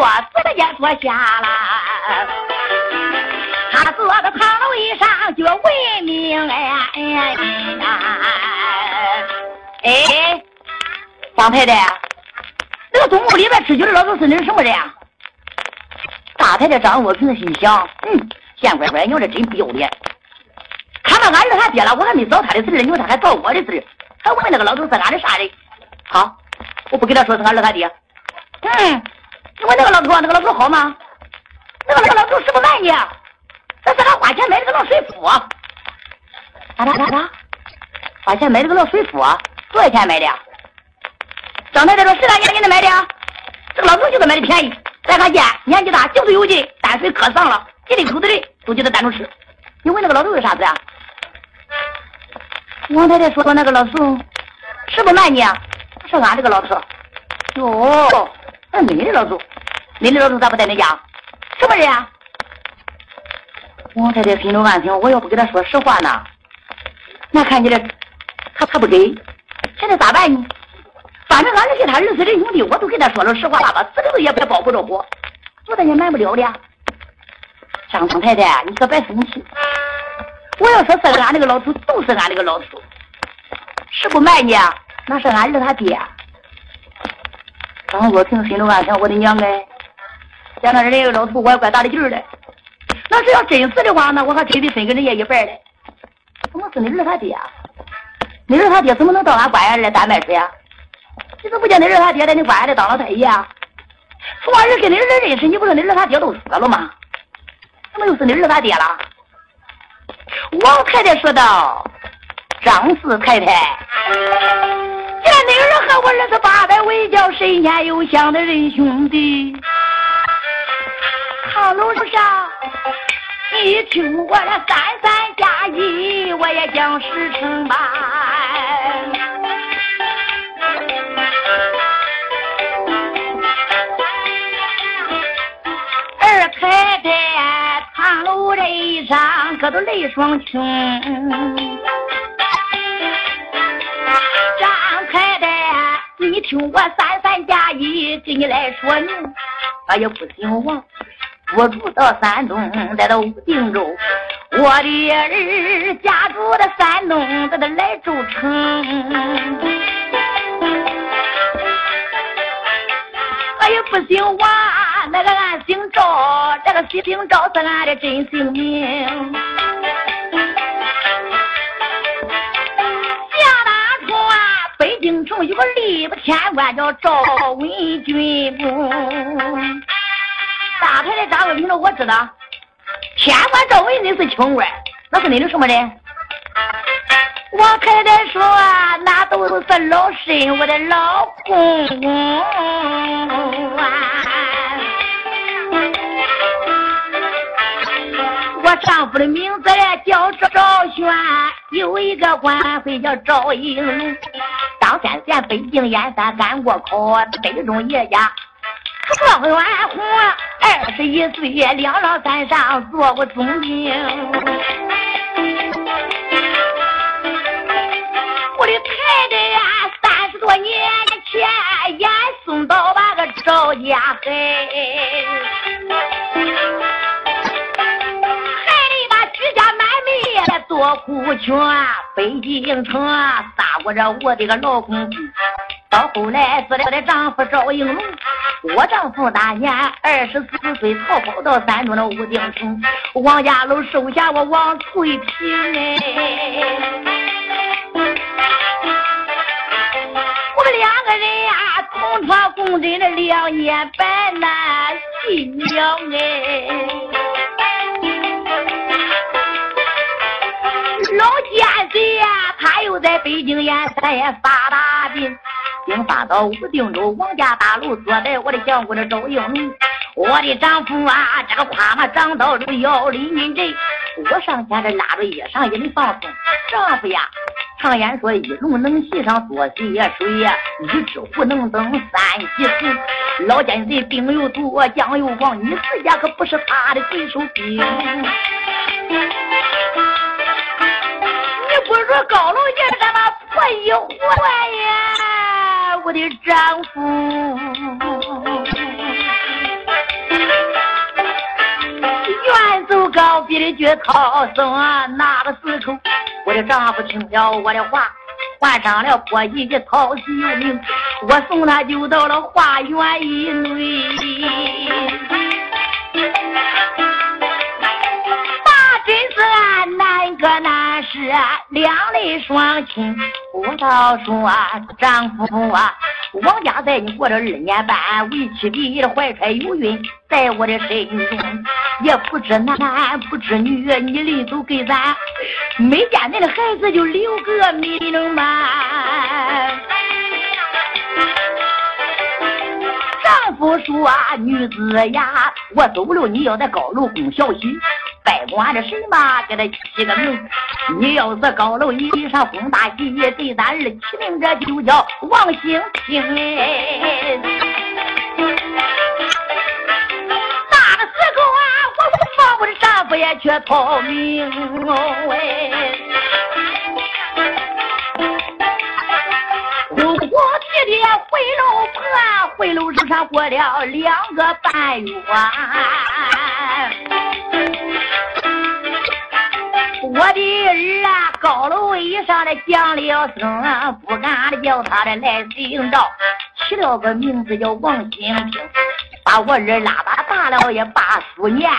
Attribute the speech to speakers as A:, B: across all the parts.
A: 太没人比作，直接坐下了。他坐在堂楼椅上就问名哎哎哎，方太太，那个中午里边吃酒的老头是你什么人啊？大太太张若平心想，嗯，见乖乖娘这真不要脸。看到俺儿他爹了，我还没找他的事儿，你说他还找我的事儿，还问那个老头是俺的啥人？好，我不给他说是俺儿他爹。嗯，你问那个老头，那个老头好吗？那个那个老头是不是俺家？那是俺花钱买的个老水壶。啊啥啥啥？花钱买的个老水壶，多少钱买的？张太太说是俺家给他买的。这个老头就是买的便宜。再看见年纪大，就是有劲，淡水可上了，一里口子的都叫他单独吃。你问那个老头是啥子啊？王太太说那个老头是不瞒你啊？是俺这个老头。哟，那你的老头，恁的老头咋不在恁家？什么人啊？王太太心中暗想：我要不给他说实话呢，那看起来他他不给，现在咋办呢？反正俺是给他儿子的兄弟，我都给他说了实话了吧，死里头也别保不着我，我咱也瞒不了的。张张太太，你可别生气。我要说是俺这个老头，都是俺这个老头，是不瞒你，那是俺儿他爹。张若平心中暗想：我的娘哎，见那人家老头，我也怪大的劲儿的。那是要真是的话，那我还真得分给人家一半嘞。怎么是你儿他爹？你儿他爹怎么能到俺官衙来担麦水啊？你怎么不见你儿他爹在你官衙里当了太爷啊？从儿跟你儿认识，你不说你儿他爹都死了吗？怎么又是你儿他爹了？王太太说道：“张四太太，见你儿和我儿子八代为交，神仙有相的人兄弟。堂楼上，你听我的三三加一，我也将事成办。二太太堂楼这一上，可都泪双倾。张太太，你听我三三加一，给你来说明。他也不姓王，我住到山东，来到武定州。我的儿家住在山东，在这莱州城。我也不姓王，那个俺姓赵，这个姓赵是俺的真姓名。想当初啊，北京城有个吏部天官叫赵文君公。大太太张文平说：“我知道，天官赵文那是清官，那是你的什么人？”王太太说：“那都是老身，我的老公公啊！我丈夫的名字叫赵玄，有一个官会叫赵应龙。张先贤北京燕山干过考，北中叶家。”状元红，二十一岁，两老三上做过总兵。我的太太呀，三十多年前也送到那个赵家海，害得把居家满门做苦劝，北京城杀过这我的个老公。到后来死了的丈夫赵应龙，我丈夫那年二十四岁，逃跑到山东的武定城，王家楼收下我王翠萍哎，我们两个人呀同床共枕了两年半呐，新娘哎，老奸贼呀，他又在北京燕山也发大病。经发到武定州王家大楼，坐在我的相公的赵应龙。我的丈夫啊，这个夸嘛长到这个腰里认真。我上前这拉着衣裳也没放松。丈夫呀，常言说一龙能戏上多洗水呀，一只虎能登三级头。老奸贼兵又多，将又狂，你自家可不是他的对手兵。你不如高楼爷咱妈破一坏呀？我的丈夫。远走高飞的绝涛松，那个时候，我的丈夫听了我的话，换上了破衣的掏心命，我送他就到了花园一内。大真是俺南哥南。是两肋双亲，我倒说丈夫啊，王家在你过了二年半，为妻的怀揣有孕，在我的身中也不知男不知女，你临走给咱没见恁的孩子就留个名嘛。丈夫说女子呀，我走了，你要在高楼供小心。拜管着谁嘛？给他起个名。你要是高楼一上封大喜，对咱儿起名这就叫王兴平。大的时候啊，我放我的丈夫也去逃命哎。哭哭啼啼回楼盘，回楼上过了两个半月。我的儿啊，高楼以上的讲了声，不敢的叫他的来领导，起了个名字叫王兴平，把我儿拉到大了也八数年，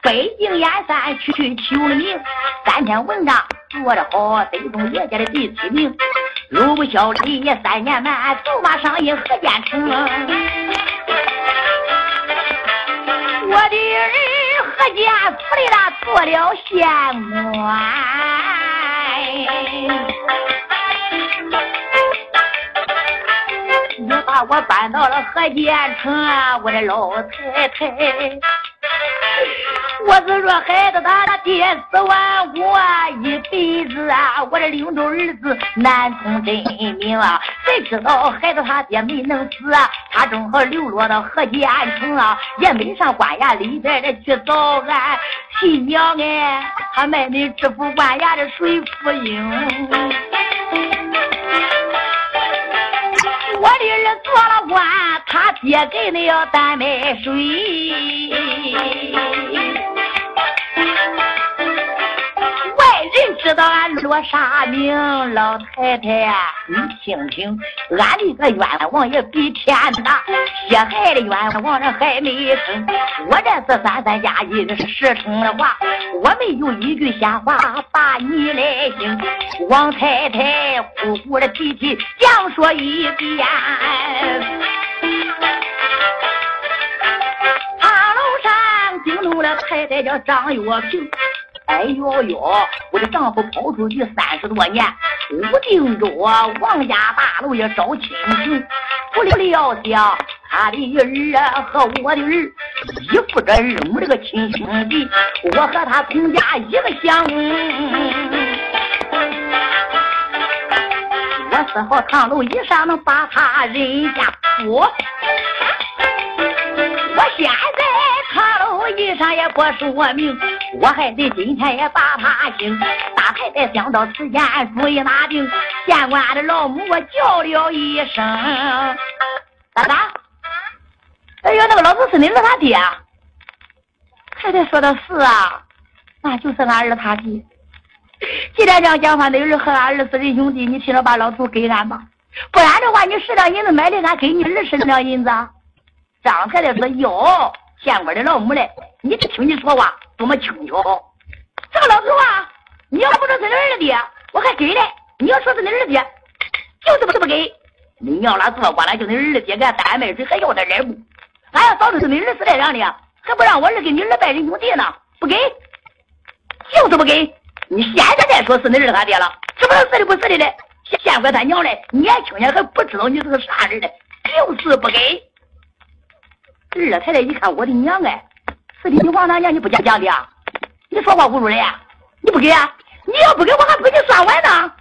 A: 北京燕山去求了名，三篇文章做得好，得中业界的第七名。鲁不效力三年满，走马上任何建成。我的儿。何家府里啦做了县官，你把我搬到了河间城啊，我的老太太。我是说，孩子他爹死完我一辈子啊，我这领着儿子难从真名啊。谁知道孩子他爹没能死？他正好流落到河间城啊，也没上官衙里边的去找俺亲娘哎。他卖的知府官衙的水福英，我的儿做了官，他爹给你要担买水。知道俺落啥名，老太太，你听听，俺的个冤枉也比天大，血害的冤枉人还没成。我这是三三加一的实诚的话，我没有一句闲话把你来听。王太太呼呼的提起讲说一遍。大楼上惊动了太太叫张月平。哎呦呦！我的丈夫跑出去三十多年，无定着王家大楼也找亲情，不料想他的儿啊和我的儿一父这二母这个亲兄弟，我和他同家一个乡。我四号唐楼一上能把他认下，我我先地上也不说明。我还得今天也把他请，大太太想到此间，主意拿定。县官的老母，我叫了一声：“咋咋？”哎呦，那个老子是你儿他爹。太太说的是啊，那就是俺儿他爹。既然这样讲话，你儿和俺儿是仁兄弟，你替着把老祖给俺吧。不然的话，你十两银子买的，俺给你二十两银子。张太太说：“哟，县官的老母嘞，你听你说话。”多么轻巧！这个老头啊，你要不说是你儿子爹，我还给嘞；你要说是你儿子爹，就是不是不给。你娘俩做官了，就你儿子爹给俺担卖水，还要点点不？俺要早知是你儿子来让的，还不让我儿给你儿拜人兄弟呢？不给，就是不给。你现在再说是你儿他爹了，是不是是的不是的嘞？县官他娘嘞，年轻人还不知道你是个啥人嘞，就是不给。二太太一看我的娘哎！是的，你王大娘你不讲讲的啊？你说话侮辱人呀？你不给啊？你要不给我还不给你算完呢？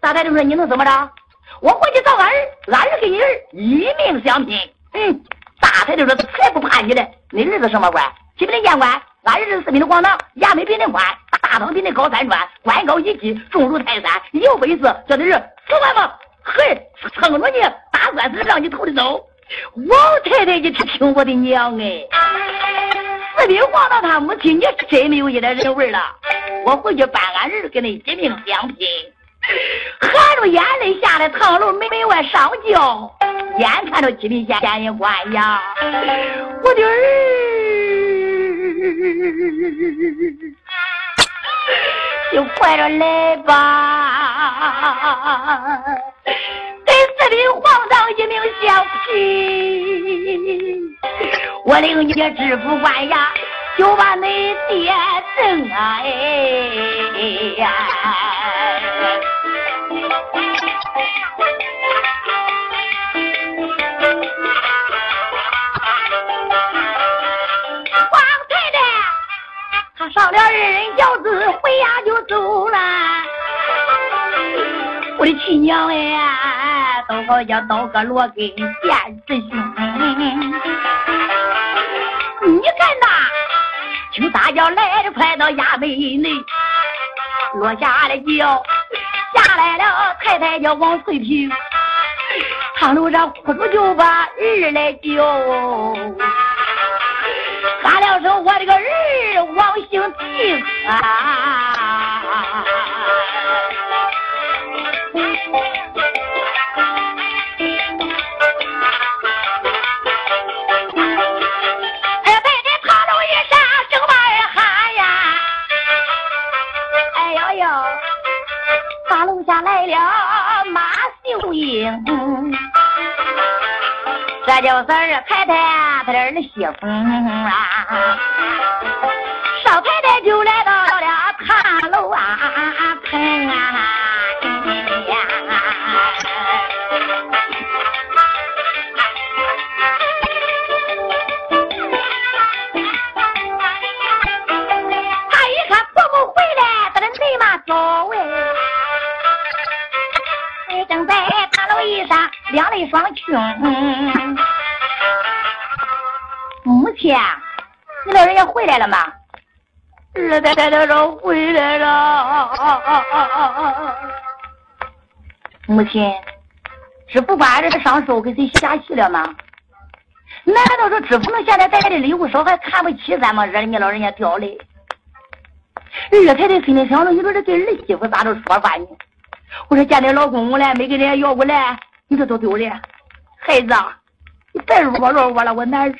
A: 大太太说你能怎么着？我回去找俺儿，俺儿跟你儿一命相拼。嗯，大太太说才不怕你嘞！你儿子什么官？七品的县官，俺儿子四品的广堂，衙门比恁宽，大堂比恁高三转，官高一级，重如泰山。有本事叫你儿死完吗？嘿，撑着你打官司让你头里走。王太太，你听我的娘哎！四四品皇到他母亲，你真没有一点人味了。我回去搬俺儿跟那金命相拼，含着眼泪下来堂楼门门外上轿，眼看着金品县县人官呀，我的儿，就快着来吧，给四品皇上一命相拼，我领你知府官衙。就把你爹挣啊！哎呀，王太太，他上了二人轿子，回家就走了。我的亲娘哎，好像刀割罗根见师兄。你看呐。听大叫来的快到衙门内，落下了轿，下来了太太叫王翠萍，堂楼上哭着就把儿来叫，喊了声我这个儿王姓定啊。大楼下来了马秀英，这就是太太她的儿媳妇啊。少太太就来到母亲，你老人家回来了吗？二太太他说回来了。母亲，知府官这上手给谁下戏了吗？难道说知府能现在带来的礼物少还看不起咱们，惹你老人家掉泪？二太太心里想着，你说这对儿媳妇咋着说法呢？我说见你老公公了，没给人家要过来，你这多丢人！孩子，你别啰啰我了，我难受。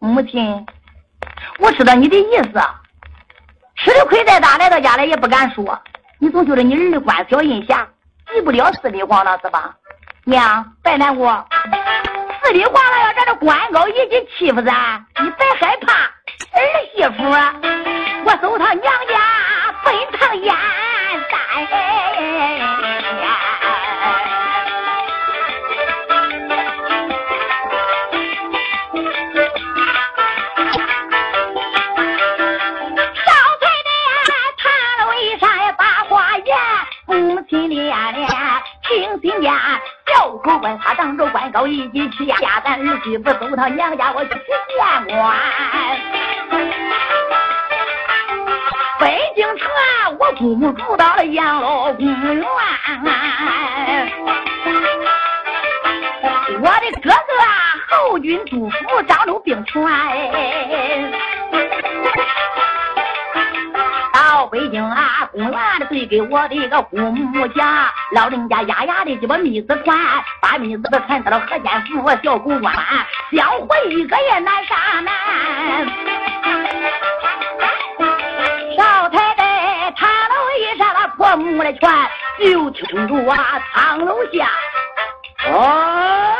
A: 母亲，我知道你的意思，吃的亏再大，来到家里也不敢说。你总觉得你儿子官小印下，急不了四品皇了是吧？娘，别难过，四品皇了要咱这官高一级欺负咱，你别害怕。儿媳妇，我走趟娘家奔趟燕。小当着官高一级，去压咱儿媳妇走到娘家，我去见官。北京城，我姑母住到了养老公园。我的哥哥侯军督府张州兵权。公园的对给我的一个姑母家，老人家丫丫的就把米子传，把米子传到了河间府小公关，想回一个也难上难。少太太堂楼一上了破木的拳，就听住啊堂楼下，哦。